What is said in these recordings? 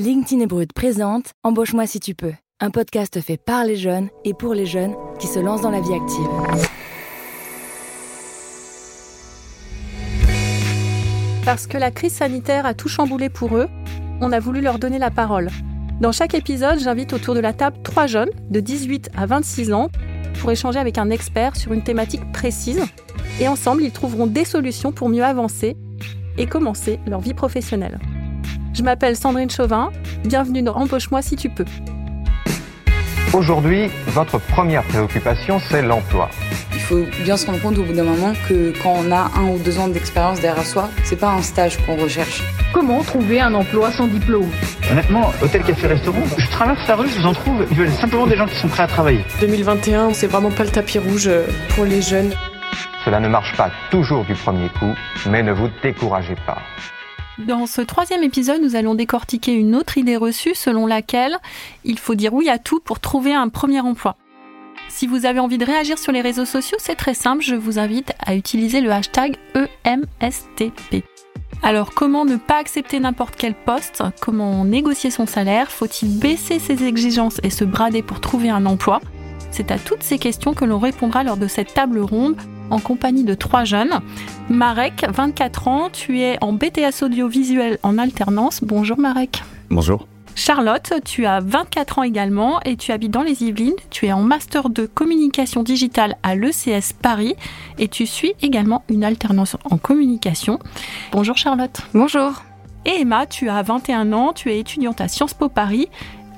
LinkedIn Brut présente Embauche-moi si tu peux, un podcast fait par les jeunes et pour les jeunes qui se lancent dans la vie active. Parce que la crise sanitaire a tout chamboulé pour eux, on a voulu leur donner la parole. Dans chaque épisode, j'invite autour de la table trois jeunes de 18 à 26 ans pour échanger avec un expert sur une thématique précise. Et ensemble, ils trouveront des solutions pour mieux avancer et commencer leur vie professionnelle. Je m'appelle Sandrine Chauvin, bienvenue dans Embauche-moi si tu peux. Aujourd'hui, votre première préoccupation, c'est l'emploi. Il faut bien se rendre compte au bout d'un moment que quand on a un ou deux ans d'expérience derrière soi, c'est pas un stage qu'on recherche. Comment trouver un emploi sans diplôme? Honnêtement, hôtel, café, restaurant, je traverse la rue, je vous en trouve, ils veulent simplement des gens qui sont prêts à travailler. 2021, c'est vraiment pas le tapis rouge pour les jeunes. Cela ne marche pas toujours du premier coup, mais ne vous découragez pas. Dans ce troisième épisode, nous allons décortiquer une autre idée reçue selon laquelle il faut dire oui à tout pour trouver un premier emploi. Si vous avez envie de réagir sur les réseaux sociaux, c'est très simple, je vous invite à utiliser le hashtag EMSTP. Alors comment ne pas accepter n'importe quel poste? Comment négocier son salaire? Faut-il baisser ses exigences et se brader pour trouver un emploi? C'est à toutes ces questions que l'on répondra lors de cette table ronde en compagnie de trois jeunes. Marek, 24 ans, tu es en BTS audiovisuel en alternance. Bonjour Marek. Bonjour. Charlotte, tu as 24 ans également et tu habites dans les Yvelines. Tu es en master de communication digitale à l'ECS Paris et tu suis également une alternance en communication. Bonjour Charlotte. Bonjour. Et Emma, tu as 21 ans, tu es étudiante à Sciences Po Paris,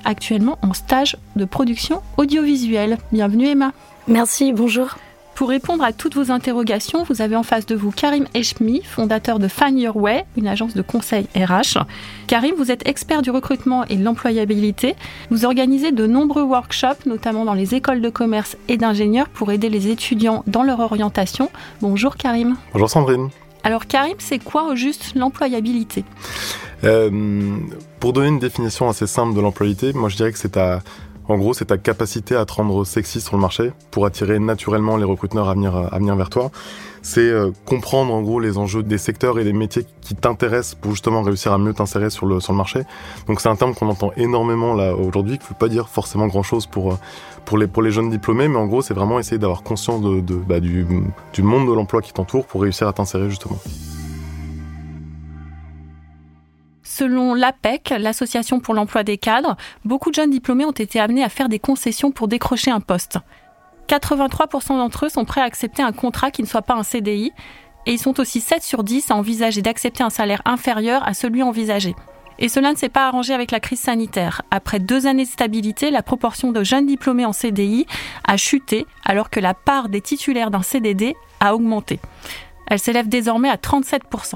actuellement en stage de production audiovisuelle. Bienvenue Emma. Merci, bonjour. Pour répondre à toutes vos interrogations, vous avez en face de vous Karim Eshmi, fondateur de Find Your Way, une agence de conseil RH. Karim, vous êtes expert du recrutement et de l'employabilité. Vous organisez de nombreux workshops, notamment dans les écoles de commerce et d'ingénieurs, pour aider les étudiants dans leur orientation. Bonjour Karim. Bonjour Sandrine. Alors Karim, c'est quoi au juste l'employabilité? Euh, Pour donner une définition assez simple de l'employabilité, moi je dirais que c'est à en gros, c'est ta capacité à te rendre sexy sur le marché pour attirer naturellement les recruteurs à venir, vers toi. C'est euh, comprendre en gros les enjeux des secteurs et des métiers qui t'intéressent pour justement réussir à mieux t'insérer sur le, sur le marché. Donc c'est un terme qu'on entend énormément là aujourd'hui, qui ne veut pas dire forcément grand chose pour, euh, pour, les, pour les jeunes diplômés, mais en gros c'est vraiment essayer d'avoir conscience de, bah, du monde de l'emploi qui t'entoure pour réussir à t'insérer justement. Selon l'APEC, l'Association pour l'emploi des cadres, beaucoup de jeunes diplômés ont été amenés à faire des concessions pour décrocher un poste. 83% d'entre eux sont prêts à accepter un contrat qui ne soit pas un CDI, et ils sont aussi 7 sur 10 à envisager d'accepter un salaire inférieur à celui envisagé. Et cela ne s'est pas arrangé avec la crise sanitaire. Après deux années de stabilité, la proportion de jeunes diplômés en CDI a chuté, alors que la part des titulaires d'un CDD a augmenté. Elle s'élève désormais à 37%.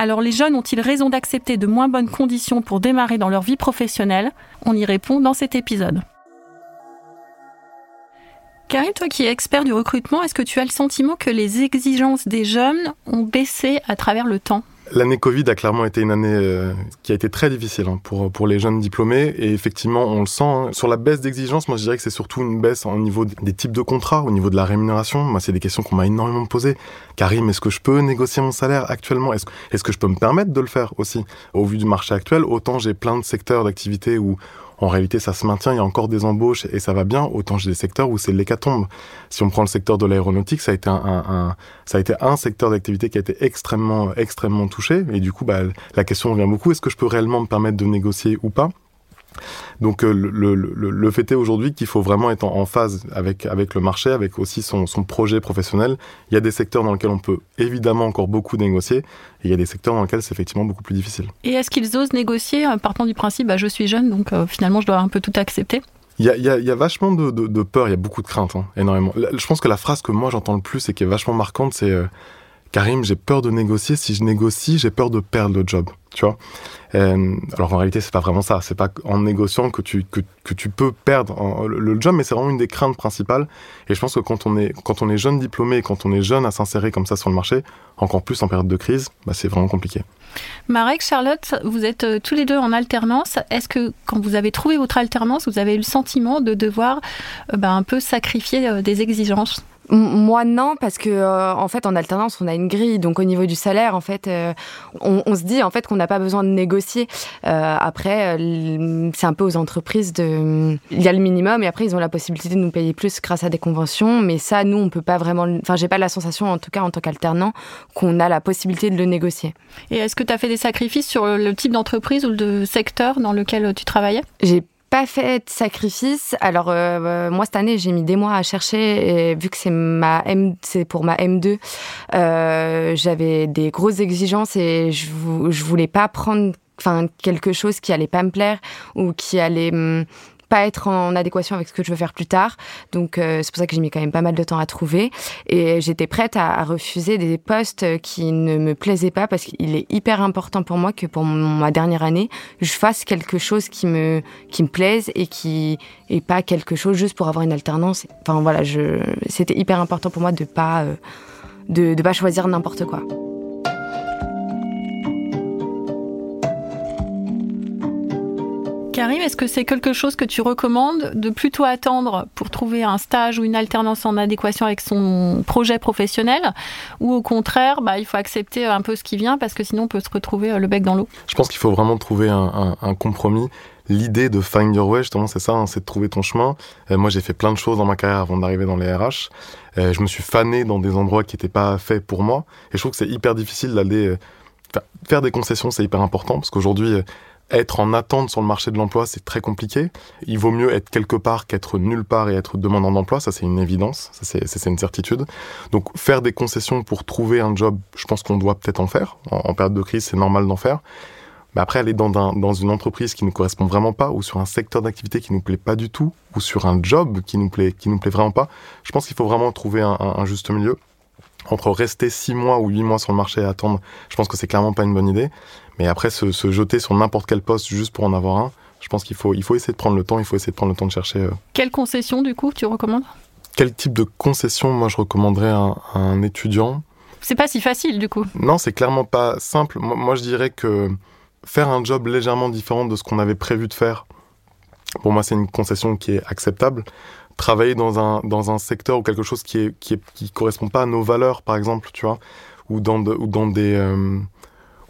Alors les jeunes ont-ils raison d'accepter de moins bonnes conditions pour démarrer dans leur vie professionnelle? On y répond dans cet épisode. Karim, toi qui es expert du recrutement, est-ce que tu as le sentiment que les exigences des jeunes ont baissé à travers le temps? L'année Covid a clairement été une année euh, qui a été très difficile hein, pour, pour les jeunes diplômés. Et effectivement, on le sent. Hein. Sur la baisse d'exigence, moi je dirais que c'est surtout une baisse au niveau des types de contrats, au niveau de la rémunération. Moi, c'est des questions qu'on m'a énormément posées. Karim, est-ce que je peux négocier mon salaire actuellement? Est-ce est que je peux me permettre de le faire aussi? Au vu du marché actuel, autant j'ai plein de secteurs d'activité où en réalité ça se maintient, il y a encore des embauches et ça va bien, autant j'ai des secteurs où c'est l'hécatombe. Si on prend le secteur de l'aéronautique, ça a été un, un, ça a été un secteur d'activité qui a été extrêmement extrêmement touché. Et du coup bah, la question revient beaucoup, est-ce que je peux réellement me permettre de négocier ou pas? Donc euh, le, le, le, fait est aujourd'hui qu'il faut vraiment être en, phase avec, avec le marché, avec aussi son, son, projet professionnel. Il y a des secteurs dans lesquels on peut évidemment encore beaucoup négocier, et il y a des secteurs dans lesquels c'est effectivement beaucoup plus difficile. Et est-ce qu'ils osent négocier en partant du principe bah, je suis jeune, donc euh, finalement je dois un peu tout accepter? Il y, a, il, y a, il y a, vachement de, de, de, peur, il y a beaucoup de crainte, hein, énormément. Je pense que la phrase que moi j'entends le plus et qui est vachement marquante, c'est euh, Karim, j'ai peur de négocier. Si je négocie, j'ai peur de perdre le job. Tu vois? Euh, Alors en réalité, c'est pas vraiment ça. C'est pas en négociant que tu que, tu peux perdre le, job, mais c'est vraiment une des craintes principales. Et je pense que quand on est quand on est jeune diplômé, quand on est jeune à s'insérer comme ça sur le marché, encore plus en période de crise, bah, c'est vraiment compliqué. Marek, Charlotte, vous êtes euh, tous les deux en alternance. Est-ce que quand vous avez trouvé votre alternance, vous avez eu le sentiment de devoir euh, bah, un peu sacrifier des exigences? Moi non parce que euh, en fait en alternance on a une grille. Donc au niveau du salaire en fait euh, on, on, se dit en fait qu'on n'a pas besoin de négocier. Euh, après c'est un peu aux entreprises de il y a le minimum et après ils ont la possibilité de nous payer plus grâce à des conventions. Mais ça nous on peut pas vraiment enfin j'ai pas la sensation en tout cas en tant qu'alternant qu'on a la possibilité de le négocier. Et est-ce que tu as fait des sacrifices sur le type d'entreprise ou de secteur dans lequel tu travaillais? J'ai pas fait de sacrifice. Alors euh, moi cette année j'ai mis des mois à chercher et vu que c'est ma M, c'est pour ma M2, euh, j'avais des grosses exigences et je, je voulais pas prendre enfin quelque chose qui allait pas me plaire ou qui allait hum, pas être en adéquation avec ce que je veux faire plus tard. Donc euh, c'est pour ça que j'ai mis quand même pas mal de temps à trouver et j'étais prête à, à, refuser des postes qui ne me plaisaient pas parce qu'il est hyper important pour moi que pour ma dernière année, je fasse quelque chose qui me qui me plaise et qui est pas quelque chose juste pour avoir une alternance. Enfin voilà, je c'était hyper important pour moi de pas euh, de, de pas choisir n'importe quoi. Karim, est-ce que c'est quelque chose que tu recommandes de plutôt attendre pour trouver un stage ou une alternance en adéquation avec son projet professionnel ou au contraire, bah, il faut accepter un peu ce qui vient parce que sinon on peut se retrouver euh, le bec dans l'eau? Je pense qu'il faut vraiment trouver un, compromis. L'idée de find your way, justement, c'est ça, hein, c'est de trouver ton chemin. Euh, moi, j'ai fait plein de choses dans ma carrière avant d'arriver dans les RH. Euh, je me suis fané dans des endroits qui n'étaient pas faits pour moi. Et je trouve que c'est hyper difficile d'aller... Euh, faire des concessions, c'est hyper important parce qu'aujourd'hui, être en attente sur le marché de l'emploi, c'est très compliqué. Il vaut mieux être quelque part qu'être nulle part et être demandant d'emploi. Ça, c'est une évidence. Ça, c'est une certitude. Donc, faire des concessions pour trouver un job, je pense qu'on doit peut-être en faire. En, période de crise, c'est normal d'en faire. Mais après, aller dans, un, dans une entreprise qui ne correspond vraiment pas, ou sur un secteur d'activité qui nous plaît pas du tout, ou sur un job qui nous plaît, qui nous plaît vraiment pas, je pense qu'il faut vraiment trouver un, juste milieu entre rester six mois ou huit mois sur le marché et attendre, je pense que c'est clairement pas une bonne idée. Mais après, se, se jeter sur n'importe quel poste juste pour en avoir un, je pense qu'il faut, il faut essayer de prendre le temps, il faut essayer de prendre le temps de chercher. Euh... Quelle concession, du coup, tu recommandes? Quel type de concession, moi, je recommanderais à un, à un étudiant? C'est pas si facile, du coup. Non, c'est clairement pas simple. Moi, moi, je dirais que faire un job légèrement différent de ce qu'on avait prévu de faire, pour moi, c'est une concession qui est acceptable travailler dans un, dans un secteur ou quelque chose qui est, qui est, qui correspond pas à nos valeurs, par exemple, tu vois, ou dans, de, ou dans des, euh,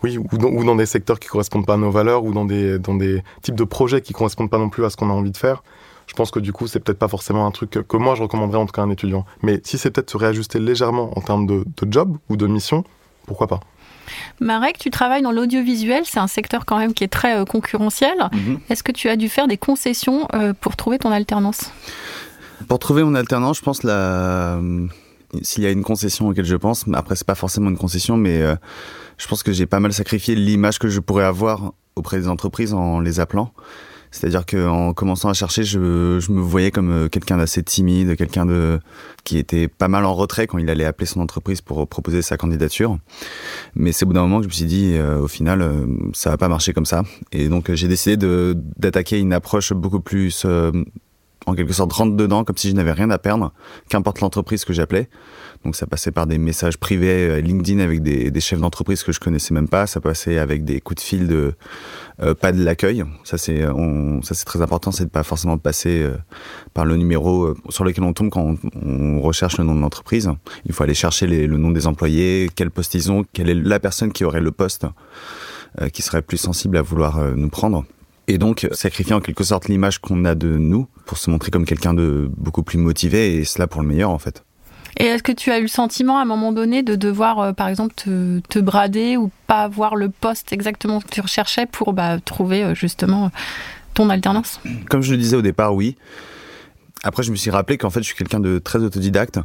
oui, ou dans, ou dans des secteurs qui correspondent pas à nos valeurs, ou dans des, dans des types de projets qui correspondent pas non plus à ce qu'on a envie de faire. Je pense que du coup, c'est peut-être pas forcément un truc que, que moi je recommanderais en tout cas à un étudiant. Mais si c'est peut-être se réajuster légèrement en termes de, de job ou de mission, pourquoi pas? Marek, tu travailles dans l'audiovisuel, c'est un secteur quand même qui est très euh, concurrentiel. -hmm. Est-ce que tu as dû faire des concessions euh, pour trouver ton alternance? Pour trouver mon alternance, je pense la s'il y a une concession auquel je pense, après c'est pas forcément une concession, mais euh, je pense que j'ai pas mal sacrifié l'image que je pourrais avoir auprès des entreprises en les appelant. C'est-à-dire qu'en commençant à chercher, je, me voyais comme euh, quelqu'un d'assez timide, quelqu'un de qui était pas mal en retrait quand il allait appeler son entreprise pour proposer sa candidature. Mais c'est au bout d'un moment que je me suis dit, euh, au final, euh, ça va pas marcher comme ça. Et donc j'ai décidé d'attaquer une approche beaucoup plus en quelque sorte rentre dedans comme si je n'avais rien à perdre, qu'importe l'entreprise que j'appelais. Donc ça passait par des messages privés LinkedIn avec des, chefs d'entreprise que je connaissais même pas. Ça passait avec des coups de fil de euh, pas de l'accueil. Ça c'est ça c'est très important, c'est de pas forcément passer euh, par le numéro euh, sur lequel on tombe quand on, recherche le nom de l'entreprise. Il faut aller chercher les, le nom des employés, quel poste ils ont, quelle est la personne qui aurait le poste euh, qui serait plus sensible à vouloir nous prendre. Et donc, sacrifier en quelque sorte l'image qu'on a de nous pour se montrer comme quelqu'un de beaucoup plus motivé, et cela pour le meilleur, en fait. Et est-ce que tu as eu le sentiment à un moment donné de devoir, euh, par exemple, te, te, brader ou pas avoir le poste exactement que tu recherchais pour bah, trouver euh, justement ton alternance? Comme je le disais au départ, oui. Après, je me suis rappelé qu'en fait, je suis quelqu'un de très autodidacte.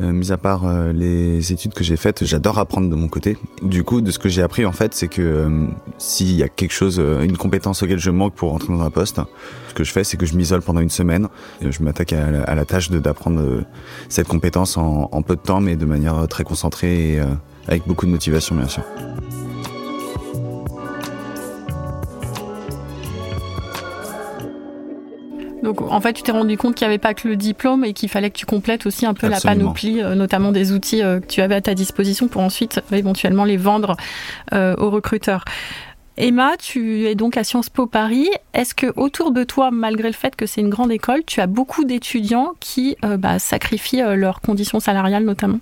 Euh, mis à part euh, les études que j'ai faites, j'adore apprendre de mon côté. Du coup, de ce que j'ai appris en fait, c'est que euh, s'il y a quelque chose, euh, une compétence auquel je manque pour rentrer dans un poste, ce que je fais, c'est que je m'isole pendant une semaine. Et je m'attaque à, la tâche d'apprendre euh, cette compétence en, en, peu de temps, mais de manière très concentrée et euh, avec beaucoup de motivation, bien sûr. Donc en fait, tu t'es rendu compte qu'il n'y avait pas que le diplôme et qu'il fallait que tu complètes aussi un peu Absolument. la panoplie, euh, notamment des outils euh, que tu avais à ta disposition pour ensuite euh, éventuellement les vendre aux recruteurs. Emma, tu es donc à Sciences Po Paris. Est-ce que autour de toi, malgré le fait que c'est une grande école, tu as beaucoup d'étudiants qui euh, bah, sacrifient euh, leurs conditions salariales notamment?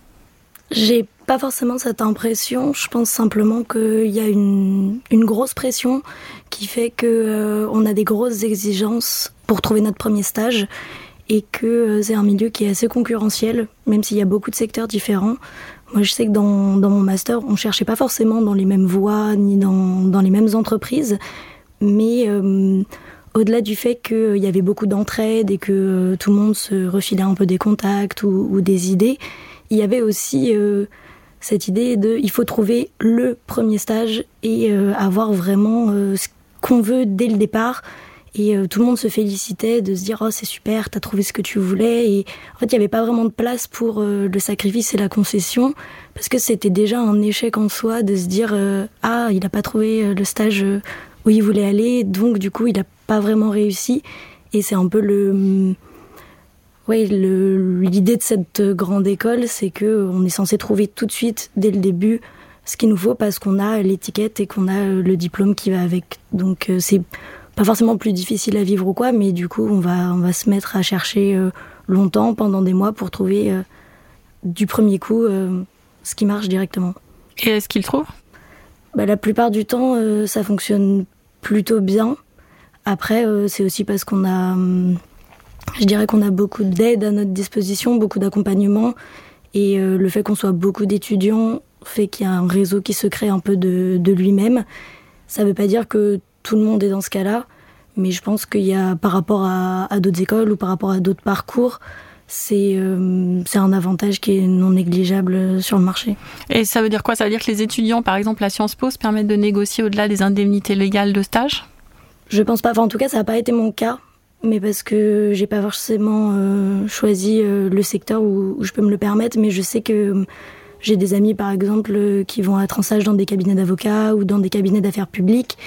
J'ai pas forcément cette impression. Je pense simplement qu'il y a une, une, grosse pression qui fait que euh, on a des grosses exigences pour trouver notre premier stage et que c'est un milieu qui est assez concurrentiel, même s'il y a beaucoup de secteurs différents. Moi, je sais que dans, dans mon master, on cherchait pas forcément dans les mêmes voies ni dans, dans les mêmes entreprises, mais euh, au-delà du fait qu'il y avait beaucoup d'entraide et que euh, tout le monde se refilait un peu des contacts ou, des idées, il y avait aussi euh, cette idée de il faut trouver le premier stage et euh, avoir vraiment euh, ce qu'on veut dès le départ et euh, tout le monde se félicitait de se dire oh c'est super, t'as trouvé ce que tu voulais. Et en fait, il n'y avait pas vraiment de place pour euh, le sacrifice et la concession parce que c'était déjà un échec en soi de se dire euh, ah il n'a pas trouvé le stage où il voulait aller, donc du coup il n'a pas vraiment réussi. Et c'est un peu le oui, l'idée de cette grande école, c'est que on est censé trouver tout de suite, dès le début, ce qu'il nous faut parce qu'on a l'étiquette et qu'on a le diplôme qui va avec. Donc c'est pas forcément plus difficile à vivre ou quoi, mais du coup, on va, on va se mettre à chercher euh, longtemps, pendant des mois, pour trouver euh, du premier coup euh, ce qui marche directement. Et est-ce qu'il trouve? Bah, La plupart du temps, ça fonctionne plutôt bien. Après, c'est aussi parce qu'on a, hum, je dirais qu'on a beaucoup d'aide à notre disposition, beaucoup d'accompagnement, et le fait qu'on soit beaucoup d'étudiants fait qu'il y a un réseau qui se crée un peu de, de lui-même. Ça ne veut pas dire que tout le monde est dans ce cas-là, mais je pense qu'il y a, par rapport à, à d'autres écoles ou par rapport à d'autres parcours, c'est euh, un avantage qui est non négligeable sur le marché. Et ça veut dire quoi? Ça veut dire que les étudiants, par exemple, à Sciences Po, se permettent de négocier au-delà des indemnités légales de stage? Je pense pas. Enfin, en tout cas, ça n'a pas été mon cas, mais parce que j'ai pas forcément euh, choisi euh, le secteur où, où, je peux me le permettre, mais je sais que j'ai des amis, par exemple, qui vont en stage dans des cabinets d'avocats ou dans des cabinets d'affaires publiques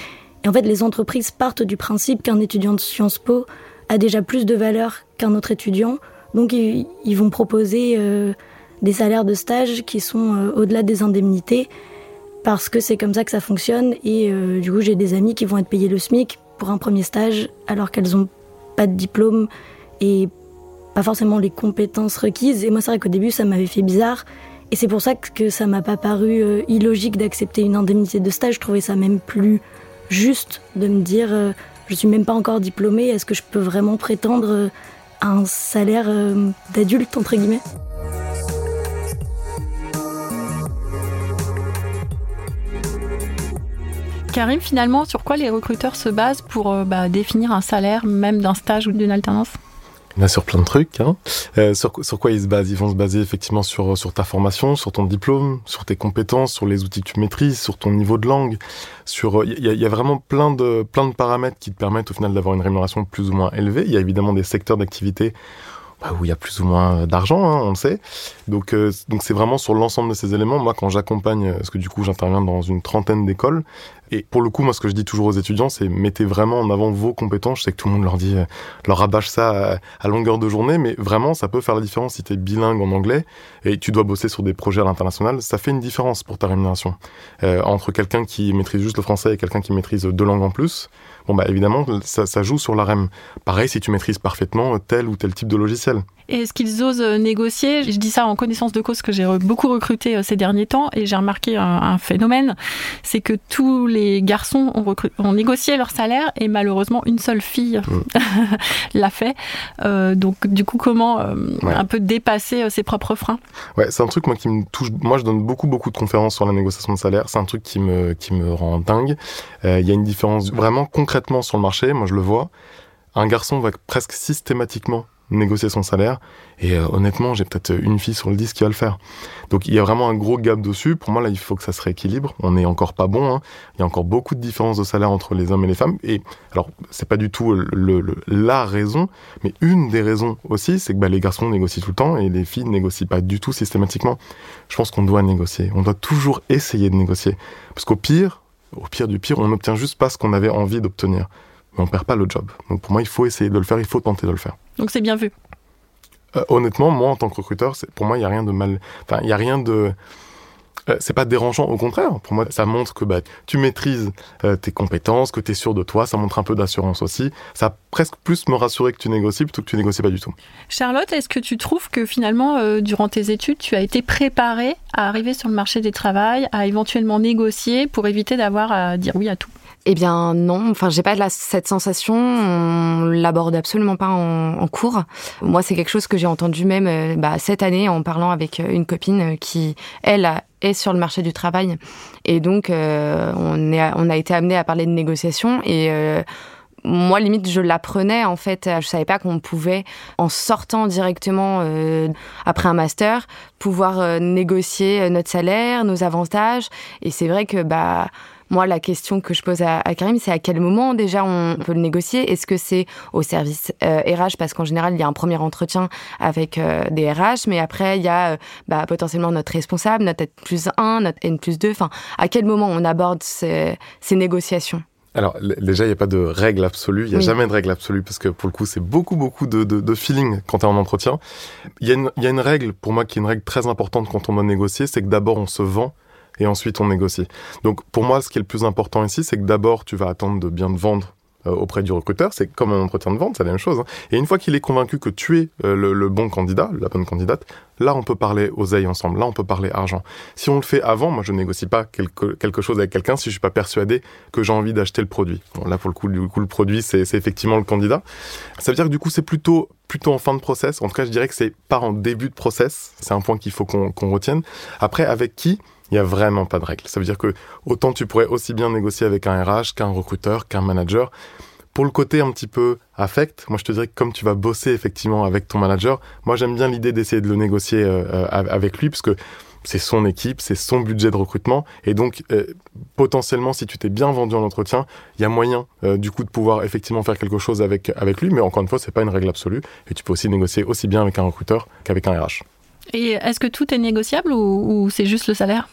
et en fait, les entreprises partent du principe qu'un étudiant de Sciences Po a déjà plus de valeur qu'un autre étudiant. Donc, ils, vont proposer euh, des salaires de stage qui sont euh, au-delà des indemnités parce que c'est comme ça que ça fonctionne. Et euh, du coup, j'ai des amis qui vont être payés le SMIC pour un premier stage alors qu'elles n'ont pas de diplôme et pas forcément les compétences requises. Et moi, c'est vrai qu'au début, ça m'avait fait bizarre. Et c'est pour ça que ça m'a pas paru illogique d'accepter une indemnité de stage. Je trouvais ça même plus juste de me dire euh, je suis même pas encore diplômée, est-ce que je peux vraiment prétendre euh, à un salaire euh, d'adulte entre guillemets? Karim, finalement, sur quoi les recruteurs se basent pour euh, bah, définir un salaire, même d'un stage ou d'une alternance? Il y a sur plein de trucs. Hein. Euh, sur, sur, quoi ils se basent? Ils vont se baser effectivement sur, sur ta formation, sur ton diplôme, sur tes compétences, sur les outils que tu maîtrises, sur ton niveau de langue. Sur, il y, a, y a vraiment plein de, plein de paramètres qui te permettent au final d'avoir une rémunération plus ou moins élevée. Il y a évidemment des secteurs d'activité bah, où il y a plus ou moins d'argent, hein, on le sait. Donc, euh, donc c'est vraiment sur l'ensemble de ces éléments. Moi, quand j'accompagne, parce que du coup, j'interviens dans une trentaine d'écoles, et pour le coup, moi, ce que je dis toujours aux étudiants, c'est mettez vraiment en avant vos compétences. Je sais que tout le monde leur dit, euh, leur rabâche ça à, longueur de journée, mais vraiment, ça peut faire la différence si tu es bilingue en anglais et tu dois bosser sur des projets à l'international. Ça fait une différence pour ta rémunération. Euh, entre quelqu'un qui maîtrise juste le français et quelqu'un qui maîtrise deux langues en plus, bon, bah, évidemment, ça, ça joue sur la REM. Pareil si tu maîtrises parfaitement tel ou tel type de logiciel. Et est-ce qu'ils osent négocier Je dis ça en connaissance de cause que j'ai beaucoup recruté ces derniers temps et j'ai remarqué un, un phénomène, c'est que tous les garçons ont, ont, négocié leur salaire et malheureusement une seule fille mmh. l'a fait. Euh, donc du coup, comment euh, ouais. un peu dépasser euh, ses propres freins? Ouais, c'est un truc moi qui me touche. Moi, je donne beaucoup beaucoup de conférences sur la négociation de salaire. C'est un truc qui me qui me rend dingue. Il euh, y a une différence vraiment concrètement sur le marché. Moi, je le vois. Un garçon va presque systématiquement négocier son salaire. Et euh, honnêtement, j'ai peut-être une fille sur le 10 qui va le faire. Donc il y a vraiment un gros gap dessus. Pour moi, là, il faut que ça se rééquilibre. On n'est encore pas bon. Hein. Il y a encore beaucoup de différences de salaire entre les hommes et les femmes. Et alors, c'est pas du tout la raison, mais une des raisons aussi, c'est que bah, les garçons négocient tout le temps et les filles négocient pas du tout systématiquement. Je pense qu'on doit négocier. On doit toujours essayer de négocier. Parce qu'au pire, au pire du pire, on n'obtient juste pas ce qu'on avait envie d'obtenir. Mais on perd pas le job. Donc pour moi, il faut essayer de le faire, il faut tenter de le faire. Donc c'est bien vu. Euh, honnêtement, moi, en tant que recruteur, pour moi, il n'y a rien de mal. Enfin, il n'y a rien de. euh, c'est pas dérangeant, au contraire. Pour moi, ça montre que bah, tu maîtrises euh, tes compétences, que tu es sûr de toi, ça montre un peu d'assurance aussi. Ça a presque plus me rassurer que tu négocies plutôt que tu négocies pas du tout. Charlotte, est-ce que tu trouves que finalement, euh, durant tes études, tu as été préparée à arriver sur le marché du travail, à éventuellement négocier pour éviter d'avoir à dire oui à tout? Eh bien non, enfin j'ai pas de la, cette sensation, on l'aborde absolument pas en, en, cours. Moi c'est quelque chose que j'ai entendu même euh, bah, cette année en parlant avec euh, une copine euh, qui elle est sur le marché du travail et donc euh, on, est, on a été amené à parler de négociation et euh, moi, limite, je l'apprenais en fait. Je savais pas qu'on pouvait, en sortant directement euh, après un master, pouvoir négocier notre salaire, nos avantages. Et c'est vrai que bah moi, la question que je pose à, à Karim, c'est à quel moment déjà on peut le négocier? Est-ce que c'est au service euh, RH Parce qu'en général, il y a un premier entretien avec euh, des RH, mais après, il y a euh, bah, potentiellement notre responsable, notre N plus 1, notre N plus 2. Enfin, à quel moment on aborde ces, ces négociations? Alors déjà, il n'y a pas de règle absolue, il n'y a oui. jamais de règle absolue, parce que pour le coup, c'est beaucoup, beaucoup de, de, de feeling quand tu es en entretien. Il y, a une, il y a une règle, pour moi, qui est une règle très importante quand on doit négocier, c'est que d'abord on se vend et ensuite on négocie. Donc pour moi, ce qui est le plus important ici, c'est que d'abord tu vas attendre de bien te vendre euh, auprès du recruteur, c'est comme un entretien de vente, c'est la même chose. Hein. Et une fois qu'il est convaincu que tu es euh, le, bon candidat, la bonne candidate, là on peut parler oseille ensemble, là on peut parler argent. Si on le fait avant, moi je négocie pas quelque, chose avec quelqu'un si je suis pas persuadé que j'ai envie d'acheter le produit. Là pour le coup, du coup le produit c'est effectivement le candidat. Ça veut dire que du coup c'est plutôt plutôt en fin de process. En tout cas, je dirais que c'est pas en début de process. C'est un point qu'il faut qu'on qu retienne. Après, avec qui il n'y a vraiment pas de règle. Ça veut dire que autant tu pourrais aussi bien négocier avec un RH qu'un recruteur, qu'un manager. Pour le côté un petit peu affect, moi je te dirais que comme tu vas bosser effectivement avec ton manager, moi j'aime bien l'idée d'essayer de le négocier euh, avec lui parce que c'est son équipe, c'est son budget de recrutement et donc euh, potentiellement si tu t'es bien vendu en entretien, il y a moyen euh, du coup de pouvoir effectivement faire quelque chose avec avec lui, mais encore une fois c'est pas une règle absolue et tu peux aussi négocier aussi bien avec un recruteur qu'avec un RH. Et est-ce que tout est négociable ou, c'est juste le salaire?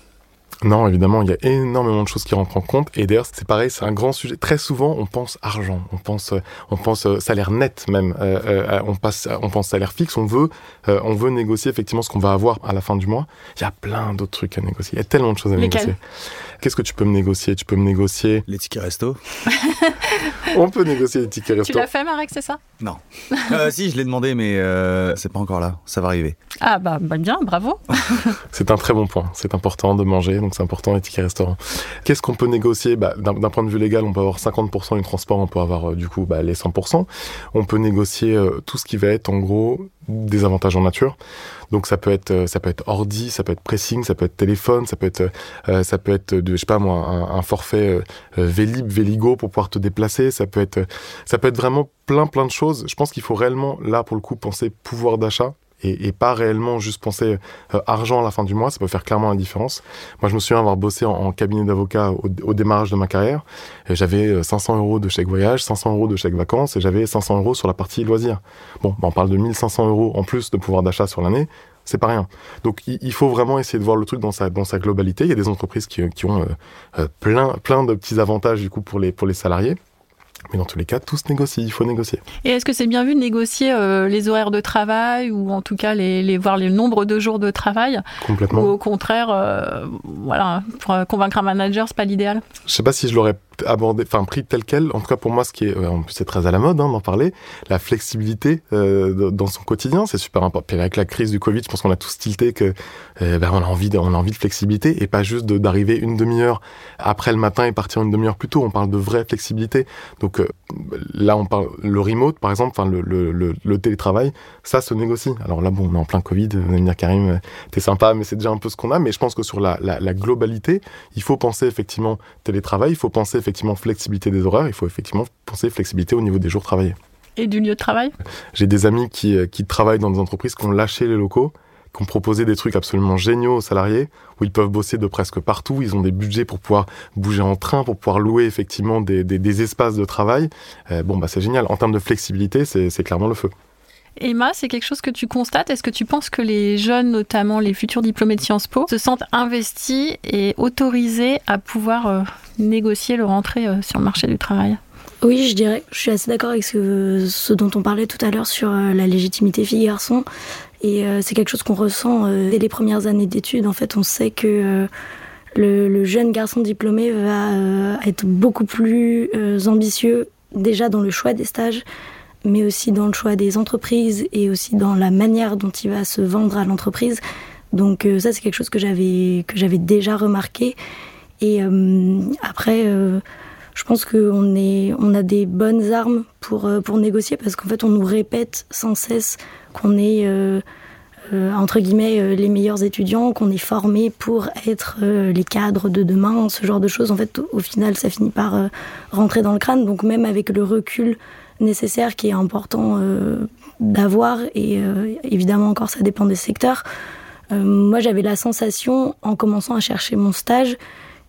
Non, évidemment, il y a énormément de choses qui rentrent en compte. Et d'ailleurs, c'est pareil, c'est un grand sujet. Très souvent, on pense argent, on pense, on pense salaire net même. Euh, euh, on passe, on pense salaire fixe. On veut, euh, on veut négocier effectivement ce qu'on va avoir à la fin du mois. Il y a plein d'autres trucs à négocier. Il y a tellement de choses à négocier. Qu'est-ce que tu peux me négocier? Tu peux me négocier les tickets resto. on peut négocier les tickets resto. Tu l'as fait, Marek, c'est ça? Non. euh, si, je l'ai demandé, mais euh, c'est pas encore là. Ça va arriver. Ah bah, bah bien, bravo. c'est un très bon point. C'est important de manger, donc c'est important les tickets restaurants. Qu'est-ce qu'on peut négocier? Bah, D'un point de vue légal, on peut avoir 50% du transport, on peut avoir euh, du coup bah, les 100%. On peut négocier euh, tout ce qui va être en gros des avantages en nature. Donc ça peut être ça peut être ordi, ça peut être pressing, ça peut être téléphone, ça peut être euh, ça peut être de je sais pas moi un, un forfait euh, Vélib, Véligo pour pouvoir te déplacer, ça peut être ça peut être vraiment plein plein de choses. Je pense qu'il faut réellement là pour le coup penser pouvoir d'achat et, et, pas réellement juste penser euh, argent à la fin du mois, ça peut faire clairement la différence. Moi, je me souviens avoir bossé en, cabinet d'avocat au, au, démarrage de ma carrière. J'avais 500 euros de chèque voyage, 500 euros de chèque vacances, et j'avais 500 euros sur la partie loisirs. Bon, bah, on parle de 1500 euros en plus de pouvoir d'achat sur l'année. C'est pas rien. Donc il faut vraiment essayer de voir le truc dans sa dans sa globalité. Il y a des entreprises qui, qui ont euh, plein plein de petits avantages du coup pour les pour les salariés. Mais dans tous les cas, tout se négocie, il faut négocier. Et est-ce que c'est bien vu de négocier euh, les horaires de travail ou en tout cas les, les voir le nombre de jours de travail? Complètement. Ou au contraire, euh, voilà, pour convaincre un manager, c'est pas l'idéal? Je sais pas si je l'aurais abordé, enfin pris tel quel. En tout cas pour moi, ce qui est, en plus c'est très à la mode hein, d'en parler, la flexibilité euh, dans son quotidien, c'est super important. Puis avec la crise du Covid, je pense qu'on a tous tilté que euh, ben, on a envie, de, on a envie de flexibilité et pas juste d'arriver une demi-heure après le matin et partir une demi-heure plus tôt. On parle de vraie flexibilité. Donc euh, là, on parle le remote, par exemple, enfin le, télétravail, ça se négocie. Alors là, bon, on est en plein Covid. Vous allez me dire, Karim, t'es sympa, mais c'est déjà un peu ce qu'on a. Mais je pense que sur la, la globalité, il faut penser effectivement télétravail, il faut penser effectivement flexibilité des horaires, il faut effectivement penser flexibilité au niveau des jours travaillés. Et du lieu de travail? J'ai des amis qui, qui travaillent dans des entreprises qui ont lâché les locaux, qui ont proposé des trucs absolument géniaux aux salariés, où ils peuvent bosser de presque partout, ils ont des budgets pour pouvoir bouger en train, pour pouvoir louer effectivement des, des, des espaces de travail. Euh, bon, bah c'est génial. En termes de flexibilité, c'est clairement le feu. Emma, c'est quelque chose que tu constates? Est-ce que tu penses que les jeunes, notamment les futurs diplômés de Sciences Po, se sentent investis et autorisés à pouvoir euh, négocier leur entrée euh, sur le marché du travail Oui, je dirais. Je suis assez d'accord avec ce, dont on parlait tout à l'heure sur euh, la légitimité fille-garçon. Et c'est quelque chose qu'on ressent dès les premières années d'études. En fait, on sait que le, jeune garçon diplômé va être beaucoup plus ambitieux déjà dans le choix des stages, mais aussi dans le choix des entreprises et aussi dans la manière dont il va se vendre à l'entreprise. Donc ça, c'est quelque chose que j'avais que j'avais déjà remarqué. Et après je pense qu'on on a des bonnes armes pour, euh, pour négocier parce qu'en fait, on nous répète sans cesse qu'on est, euh, euh, entre guillemets, les meilleurs étudiants, qu'on est formés pour être les cadres de demain, ce genre de choses. En fait, au, final, ça finit par rentrer dans le crâne. Donc, même avec le recul nécessaire qui est important d'avoir, et évidemment, encore, ça dépend des secteurs. moi, j'avais la sensation, en commençant à chercher mon stage,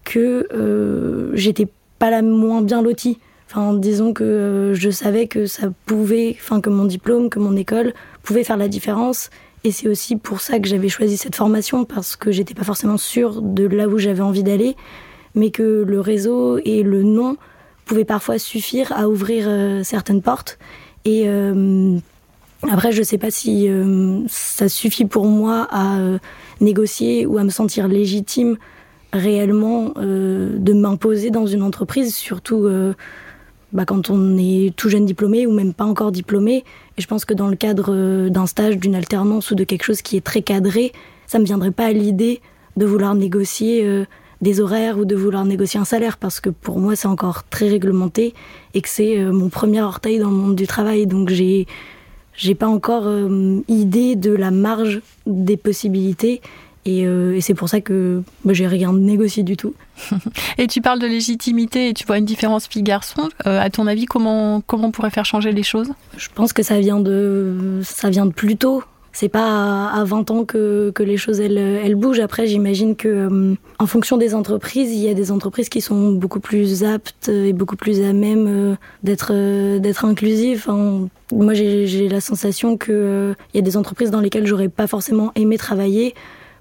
que j'étais pas la moins bien lotie. Enfin, disons que euh, je savais que ça pouvait, enfin que mon diplôme, que mon école pouvait faire la différence. Et c'est aussi pour ça que j'avais choisi cette formation parce que j'étais pas forcément sûre de là où j'avais envie d'aller, mais que le réseau et le nom pouvaient parfois suffire à ouvrir euh, certaines portes. Et euh, après, je sais pas si ça suffit pour moi à négocier ou à me sentir légitime réellement euh, de m'imposer dans une entreprise, surtout euh, bah, quand on est tout jeune diplômé ou même pas encore diplômé. Et je pense que dans le cadre euh, d'un stage, d'une alternance ou de quelque chose qui est très cadré, ça me viendrait pas à l'idée de vouloir négocier des horaires ou de vouloir négocier un salaire parce que pour moi c'est encore très réglementé et que c'est mon premier orteil dans le monde du travail. Donc j'ai j'ai pas encore idée de la marge des possibilités euh, et, c'est pour ça que bah, j'ai rien négocié du tout. et tu parles de légitimité et tu vois une différence fille-garçon. Euh, à ton avis, comment, comment on pourrait faire changer les choses? Je pense que ça vient de, ça vient de plus tôt. C'est pas à 20 ans que, que les choses elles, elles bougent. Après, j'imagine que euh, en fonction des entreprises, il y a des entreprises qui sont beaucoup plus aptes et beaucoup plus à même d'être d'être inclusives. moi, j'ai la sensation que il y a des entreprises dans lesquelles j'aurais pas forcément aimé travailler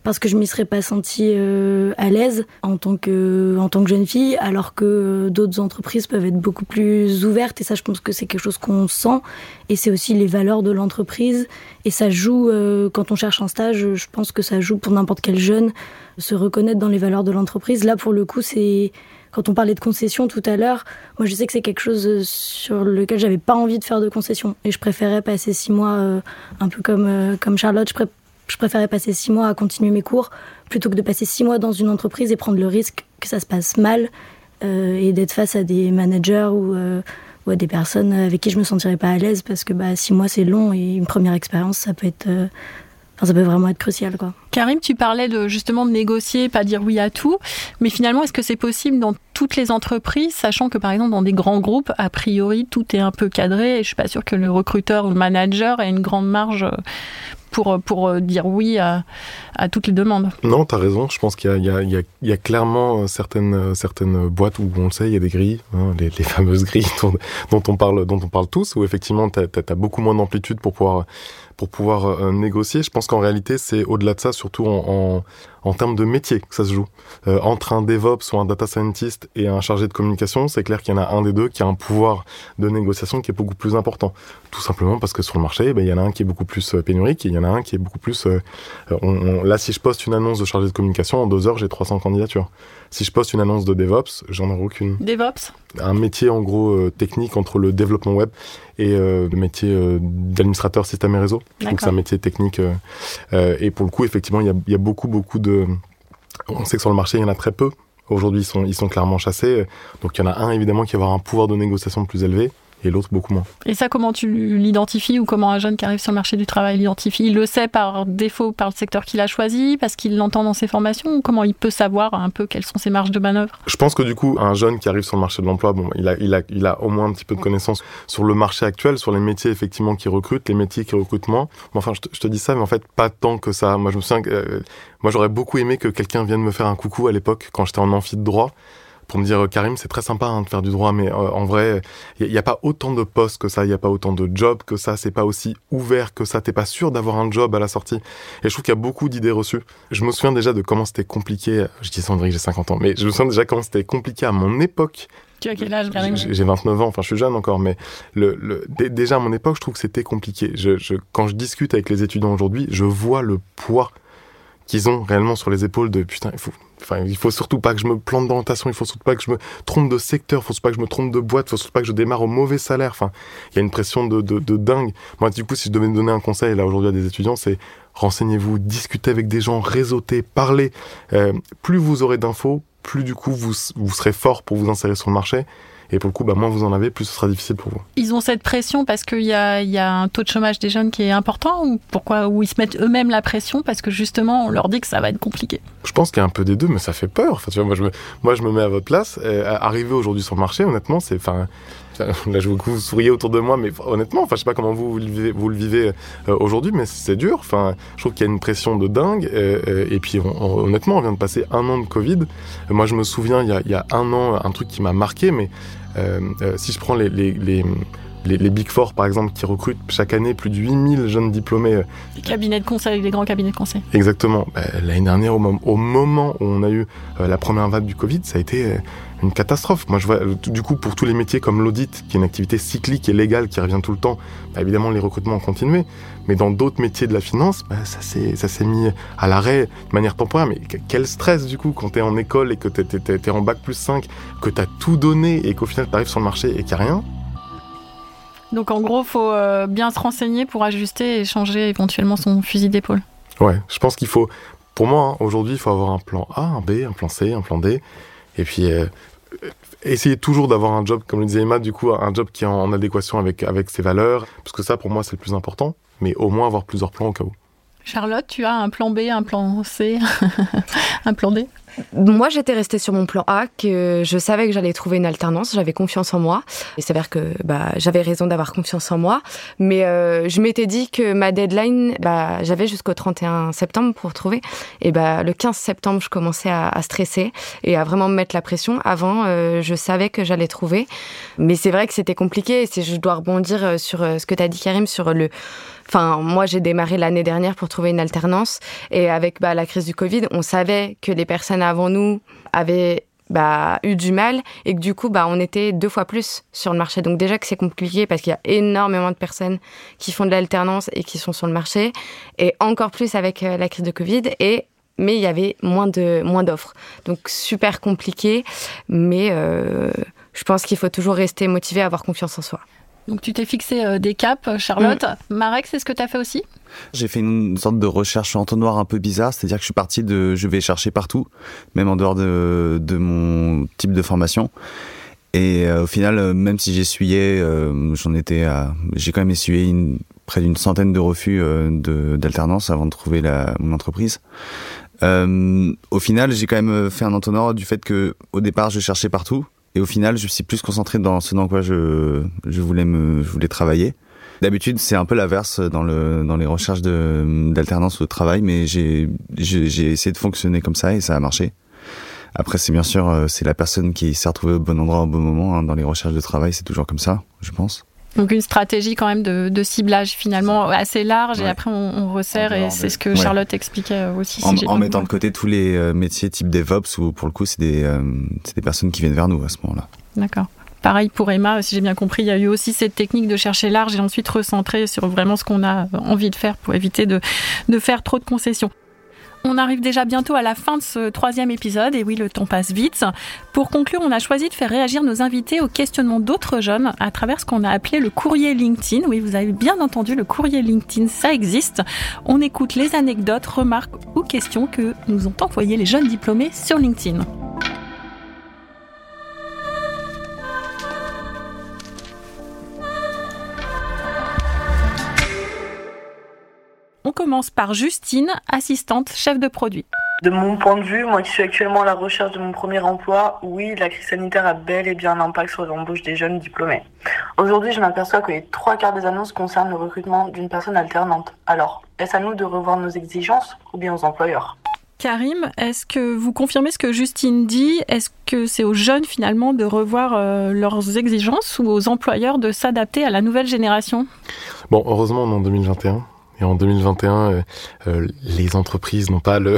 parce que je m'y serais pas sentie euh, à l'aise en tant que en tant que jeune fille, alors que euh, d'autres entreprises peuvent être beaucoup plus ouvertes. Et ça, je pense que c'est quelque chose qu'on sent. Et c'est aussi les valeurs de l'entreprise. Et ça joue euh, quand on cherche un stage. Je pense que ça joue pour n'importe quel jeune se reconnaître dans les valeurs de l'entreprise. Là, pour le coup, c'est quand on parlait de concessions tout à l'heure, moi je sais que c'est quelque chose sur lequel j'avais pas envie de faire de concessions et je préférais passer six mois un peu comme comme Charlotte. Je préférais passer six mois à continuer mes cours plutôt que de passer six mois dans une entreprise et prendre le risque que ça se passe mal euh, et d'être face à des managers ou, euh, ou, à des personnes avec qui je me sentirais pas à l'aise parce que bah, six mois c'est long et une première expérience ça peut être euh, ça peut vraiment être crucial, quoi. Karim, tu parlais de justement de négocier, pas dire oui à tout, mais finalement, est-ce que c'est possible dans toutes les entreprises, sachant que par exemple dans des grands groupes, a priori, tout est un peu cadré, et je suis pas sûre que le recruteur ou le manager ait une grande marge pour, pour euh, dire oui à, à toutes les demandes. Non, tu as raison. Je pense qu'il y, y, y, a clairement certaines, certaines boîtes où, on le sait, il y a des grilles, hein, les, fameuses grilles dont, on parle, dont on parle tous, où effectivement, tu as, beaucoup moins d'amplitude pour pouvoir pour pouvoir euh, négocier. Je pense qu'en réalité, c'est au-delà de ça, surtout en, en, termes de métier que ça se joue. Euh, entre un DevOps ou un data scientist et un chargé de communication, c'est clair qu'il y en a un des deux qui a un pouvoir de négociation qui est beaucoup plus important. Tout simplement parce que sur le marché, ben, il y en a un qui est beaucoup plus euh, pénurique et il y en a un qui est beaucoup plus... On, là, si je poste une annonce de chargé de communication, en deux heures, j'ai 300 candidatures. Si je poste une annonce de DevOps, j'en aurai aucune. DevOps Un métier en gros euh, technique entre le développement web et euh, le métier euh, d'administrateur système et réseau. Donc c'est un métier technique. et pour le coup, effectivement, il y a, y a, beaucoup, beaucoup de... On sait que sur le marché, il y en a très peu. Aujourd'hui, ils sont, ils sont clairement chassés. Donc il y en a un, évidemment, qui va avoir un pouvoir de négociation plus élevé et l'autre beaucoup moins. Et ça, comment tu l'identifies ou comment un jeune qui arrive sur le marché du travail l'identifie? Il le sait par défaut, par le secteur qu'il a choisi, parce qu'il l'entend dans ses formations? Ou comment il peut savoir un peu quelles sont ses marges de manœuvre? Je pense que du coup, un jeune qui arrive sur le marché de l'emploi, bon, il a, il, a, il a au moins un petit peu de connaissances sur le marché actuel, sur les métiers effectivement qui recrutent, les métiers qui recrutent moins. enfin, je te, je te, dis ça, mais en fait, pas tant que ça. Moi, je me souviens que, euh, moi, j'aurais beaucoup aimé que quelqu'un vienne me faire un coucou à l'époque quand j'étais en amphi de droit pour me dire euh, Karim, c'est très sympa hein, de faire du droit, mais euh, en vrai, il n'y a, pas autant de postes que ça, il n'y a pas autant de jobs que ça, c'est pas aussi ouvert que ça, t'es pas sûr d'avoir un job à la sortie. Et je trouve qu'il y a beaucoup d'idées reçues. Je me souviens déjà de comment c'était compliqué, je dis ça on dirait que j'ai 50 ans, mais je me souviens déjà comment c'était compliqué à mon époque Tu as quel âge, Karim? J'ai 29 ans, enfin je suis jeune encore, mais le, le, déjà à mon époque, je trouve que c'était compliqué. Je, je, quand je discute avec les étudiants aujourd'hui, je vois le poids qu'ils ont réellement sur les épaules de putain, il faut, enfin, il faut surtout pas que je me plante d'orientation, il faut surtout pas que je me trompe de secteur, il faut surtout pas que je me trompe de boîte, il faut surtout pas que je démarre au mauvais salaire. Enfin, il y a une pression de, de, de dingue. Moi, du coup, si je devais me donner un conseil là aujourd'hui à des étudiants, c'est renseignez-vous, discutez avec des gens, réseautez, parlez. Euh, plus vous aurez d'infos, plus du coup vous, vous serez fort pour vous insérer sur le marché. Et pour le coup, bah, moins vous en avez, plus ce sera difficile pour vous. Ils ont cette pression parce qu'il y a, y a un taux de chômage des jeunes qui est important ou pourquoi ou ils se mettent eux-mêmes la pression parce que justement on leur dit que ça va être compliqué? Je pense qu'il y a un peu des deux, mais ça fait peur. Enfin, tu vois, moi, je me, moi, je me mets à votre place. arriver aujourd'hui sur le marché, honnêtement, c'est, enfin, Là, je vous souriez autour de moi, mais honnêtement, enfin, je sais pas comment vous, vous le vivez, vous le vivez euh, aujourd'hui, mais c'est dur. Enfin, je trouve qu'il y a une pression de dingue. Euh, euh, et puis, honnêtement, on vient de passer un an de Covid. moi, je me souviens, il y a, il y a un an, un truc qui m'a marqué, mais si je prends les, les, les les, les, Big Four, par exemple, qui recrutent chaque année plus de 8000 jeunes diplômés. Les cabinets de conseil, les grands cabinets de conseil. Exactement. Bah, L'année dernière, au, au, moment où on a eu la première vague du Covid, ça a été une catastrophe. Moi, je vois, du coup, pour tous les métiers comme l'audit, qui est une activité cyclique et légale qui revient tout le temps, bah, évidemment, les recrutements ont continué. Mais dans d'autres métiers de la finance, bah, ça s'est mis à l'arrêt de manière temporaire. Mais quel stress, du coup, quand tu es en école et que tu es, en bac plus 5, que tu as tout donné et qu'au final, tu arrives sur le marché et qu'il n'y a rien. Donc, en gros, faut euh, bien se renseigner pour ajuster et changer éventuellement son fusil d'épaule. Ouais, je pense qu'il faut, pour moi, hein, aujourd'hui, il faut avoir un plan A, un B, un plan C, un plan D. Et puis, euh, essayer toujours d'avoir un job, comme le disait Emma, du coup, un job qui est en adéquation avec, avec ses valeurs, parce que ça, pour moi, c'est le plus important, mais au moins avoir plusieurs plans au cas où. Charlotte, tu as un plan B, un plan C, un plan D? Moi, j'étais restée sur mon plan A, que je savais que j'allais trouver une alternance, j'avais confiance en moi. Il s'avère que bah, j'avais raison d'avoir confiance en moi, mais euh, je m'étais dit que ma deadline, bah, j'avais jusqu'au 31 septembre pour trouver. Et bah, le 15 septembre, je commençais à, stresser et à vraiment me mettre la pression. Avant, euh, je savais que j'allais trouver, mais c'est vrai que c'était compliqué. Et je dois rebondir euh, sur ce que tu as dit, Karim, sur le Enfin, moi, j'ai démarré l'année dernière pour trouver une alternance. Et avec bah, la crise du Covid, on savait que les personnes avant nous avaient bah, eu du mal et que du coup, bah, on était deux fois plus sur le marché. Donc déjà que c'est compliqué parce qu'il y a énormément de personnes qui font de l'alternance et qui sont sur le marché. Et encore plus avec euh, la crise de Covid. Et mais il y avait moins de moins d'offres. Donc super compliqué, mais euh, je pense qu'il faut toujours rester motivé, avoir confiance en soi. Donc tu t'es fixé euh, des caps, Charlotte. Mm. Marek, c'est ce que tu as fait aussi? J'ai fait une sorte de recherche entonnoir un peu bizarre, c'est-à-dire que je suis parti de je vais chercher partout, même en dehors de, de mon type de formation. Et euh, au final, euh, même si j'essuyais, j'en étais à, j'ai quand même essuyé une, près d'une centaine de refus d'alternance avant de trouver la, mon entreprise. au final, j'ai quand même fait un entonnoir du fait que au départ, je cherchais partout et au final, je suis plus concentré dans ce dans quoi je, je voulais me, je voulais travailler. D'habitude, c'est un peu l'inverse dans le dans les recherches de d'alternance au travail, mais j'ai j'ai essayé de fonctionner comme ça et ça a marché. Après, c'est bien sûr euh, c'est la personne qui s'est retrouvée au bon endroit au bon moment hein. dans les recherches de travail, c'est toujours comme ça, je pense. Donc une stratégie quand même de, de ciblage finalement assez large et après on, resserre et c'est ce que Charlotte expliquait euh, aussi. En, en mettant de côté tous les euh, métiers type DevOps où pour le coup c'est des, euh, des personnes qui viennent vers nous à ce moment-là. D'accord. Pareil pour Emma, si j'ai bien compris, il y a eu aussi cette technique de chercher large et ensuite recentrer sur vraiment ce qu'on a envie de faire pour éviter de, de faire trop de concessions. On arrive déjà bientôt à la fin de ce troisième épisode, et oui, le temps passe vite. Pour conclure, on a choisi de faire réagir nos invités aux questionnements d'autres jeunes à travers ce qu'on a appelé le courrier LinkedIn. Oui, vous avez bien entendu, le courrier LinkedIn, ça existe. On écoute les anecdotes, remarques ou questions que nous ont envoyées les jeunes diplômés sur LinkedIn. Commence par Justine, assistante chef de produit. De mon point de vue, moi qui suis actuellement à la recherche de mon premier emploi, oui, la crise sanitaire a bel et bien un impact sur l'embauche des jeunes diplômés. Aujourd'hui, je m'aperçois que les trois quarts des annonces concernent le recrutement d'une personne alternante. Alors, est-ce à nous de revoir nos exigences ou bien aux employeurs? Karim, est-ce que vous confirmez ce que Justine dit? Est-ce que c'est aux jeunes finalement de revoir euh, leurs exigences ou aux employeurs de s'adapter à la nouvelle génération? Bon, heureusement on est en 2021 Et en 2021, euh, les entreprises n'ont pas le,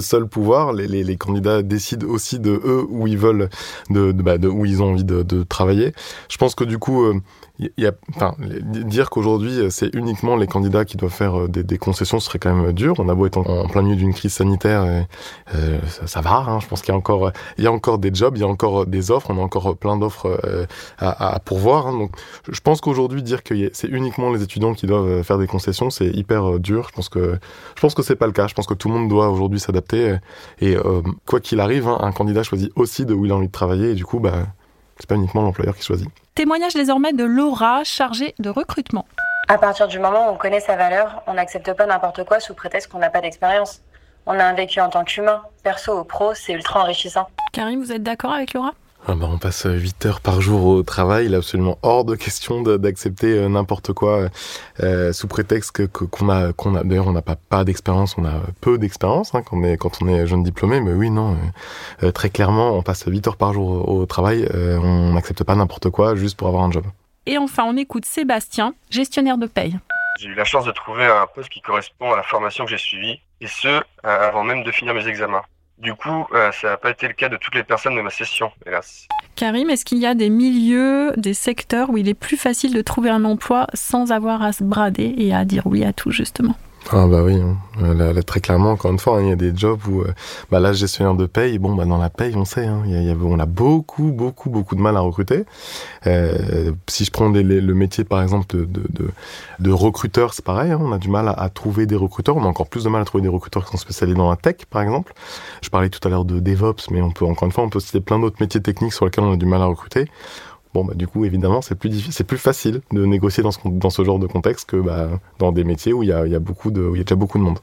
seul pouvoir. Les, candidats décident aussi de eux où ils veulent, de, bah, où ils ont envie de, travailler. Je pense que du coup, il y a, enfin, dire qu'aujourd'hui c'est uniquement les candidats qui doivent faire euh, des, des, concessions serait quand même dur. On a beau être en, plein milieu d'une crise sanitaire, et, euh, ça, va. Hein. Je pense qu'il y a encore, y a encore des jobs, il y a encore des offres, on a encore plein d'offres euh, à, à, pourvoir. Hein. Donc, je pense qu'aujourd'hui dire que c'est uniquement les étudiants qui doivent faire des concessions, c'est hyper dur. Je pense que, je pense que c'est pas le cas. Je pense que tout le monde doit aujourd'hui s'adapter. Et quoi qu'il arrive, hein, un candidat choisit aussi de où il a envie de travailler. Et du coup, bah, c'est pas uniquement l'employeur qui choisit. Témoignage désormais de Laura, chargée de recrutement. À partir du moment où on connaît sa valeur, on n'accepte pas n'importe quoi sous prétexte qu'on n'a pas d'expérience. On a un vécu en tant qu'humain, perso ou pro, c'est ultra enrichissant. Karim, vous êtes d'accord avec Laura? Ah bah on passe 8 heures par jour au travail, il est absolument hors de question d'accepter euh, n'importe quoi euh, sous prétexte que qu'on a qu'on a d'ailleurs on n'a pas pas d'expérience, on a peu d'expérience hein, quand on est quand on est jeune diplômé, mais oui non euh, très clairement on passe 8 heures par jour au, travail, on n'accepte pas n'importe quoi juste pour avoir un job. Et enfin on écoute Sébastien, gestionnaire de paye. J'ai eu la chance de trouver un poste qui correspond à la formation que j'ai suivie et ce avant même de finir mes examens. Du coup, euh, ça n'a pas été le cas de toutes les personnes de ma session, hélas. Karim, est-ce qu'il y a des milieux, des secteurs où il est plus facile de trouver un emploi sans avoir à se brader et à dire oui à tout, justement? Ah bah oui, hein. là, là, très clairement, encore une fois, hein, il y a des jobs où, euh, bah là, gestionnaire de paye, bon, bah dans la paye, on sait, hein, y a, y a, on a beaucoup, beaucoup, beaucoup de mal à recruter. Euh, si je prends le métier, par exemple, de, de, de, de recruteur, c'est pareil, hein, on a du mal à, à, trouver des recruteurs, on a encore plus de mal à trouver des recruteurs qui sont spécialisés dans la tech, par exemple. Je parlais tout à l'heure de DevOps, mais on peut, encore une fois, on peut citer plein d'autres métiers techniques sur lesquels on a du mal à recruter. Bon, bah, du coup, évidemment, c'est plus c'est plus facile de négocier dans ce, genre de contexte que bah, dans des métiers où il y a, y a déjà beaucoup de monde.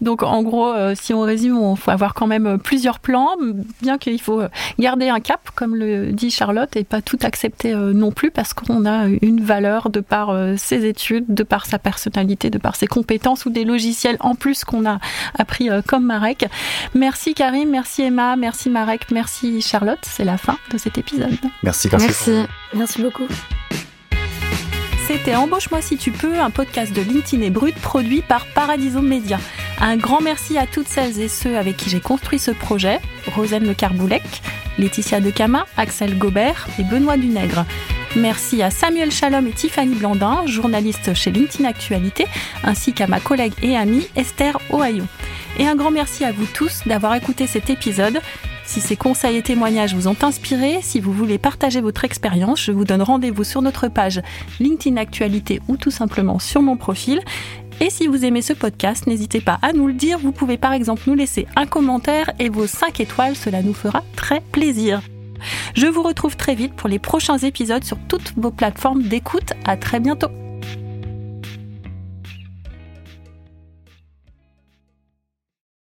Donc en gros, euh, si on résume, il faut avoir quand même plusieurs plans, bien qu'il faut garder un cap, comme le dit Charlotte, et pas tout accepter euh, non plus, parce qu'on a une valeur de par euh, ses études, de par sa personnalité, de par ses compétences ou des logiciels en plus qu'on a appris comme Marek. Merci Karim, merci Emma, merci Marek, merci Charlotte. C'est la fin de cet épisode. Merci. Merci, merci, merci beaucoup. C'était Embauche-moi si tu peux, un podcast de LinkedIn et Brut produit par Paradiso Media. Un grand merci à toutes celles et ceux avec qui j'ai construit ce projet, Rosane Le Carboulec, Laetitia Decama, Axel Gobert et Benoît Dunègre. Merci à Samuel Chalom et Tiffany Blandin, journalistes chez LinkedIn Actualité, ainsi qu'à ma collègue et amie Esther Ohio. Et un grand merci à vous tous d'avoir écouté cet épisode. Si ces conseils et témoignages vous ont inspiré, si vous voulez partager votre expérience, je vous donne rendez-vous sur notre page LinkedIn Actualité ou tout simplement sur mon profil. Et si vous aimez ce podcast, n'hésitez pas à nous le dire. Vous pouvez par exemple nous laisser un commentaire et vos 5 étoiles, cela nous fera très plaisir. Je vous retrouve très vite pour les prochains épisodes sur toutes vos plateformes d'écoute. À très bientôt.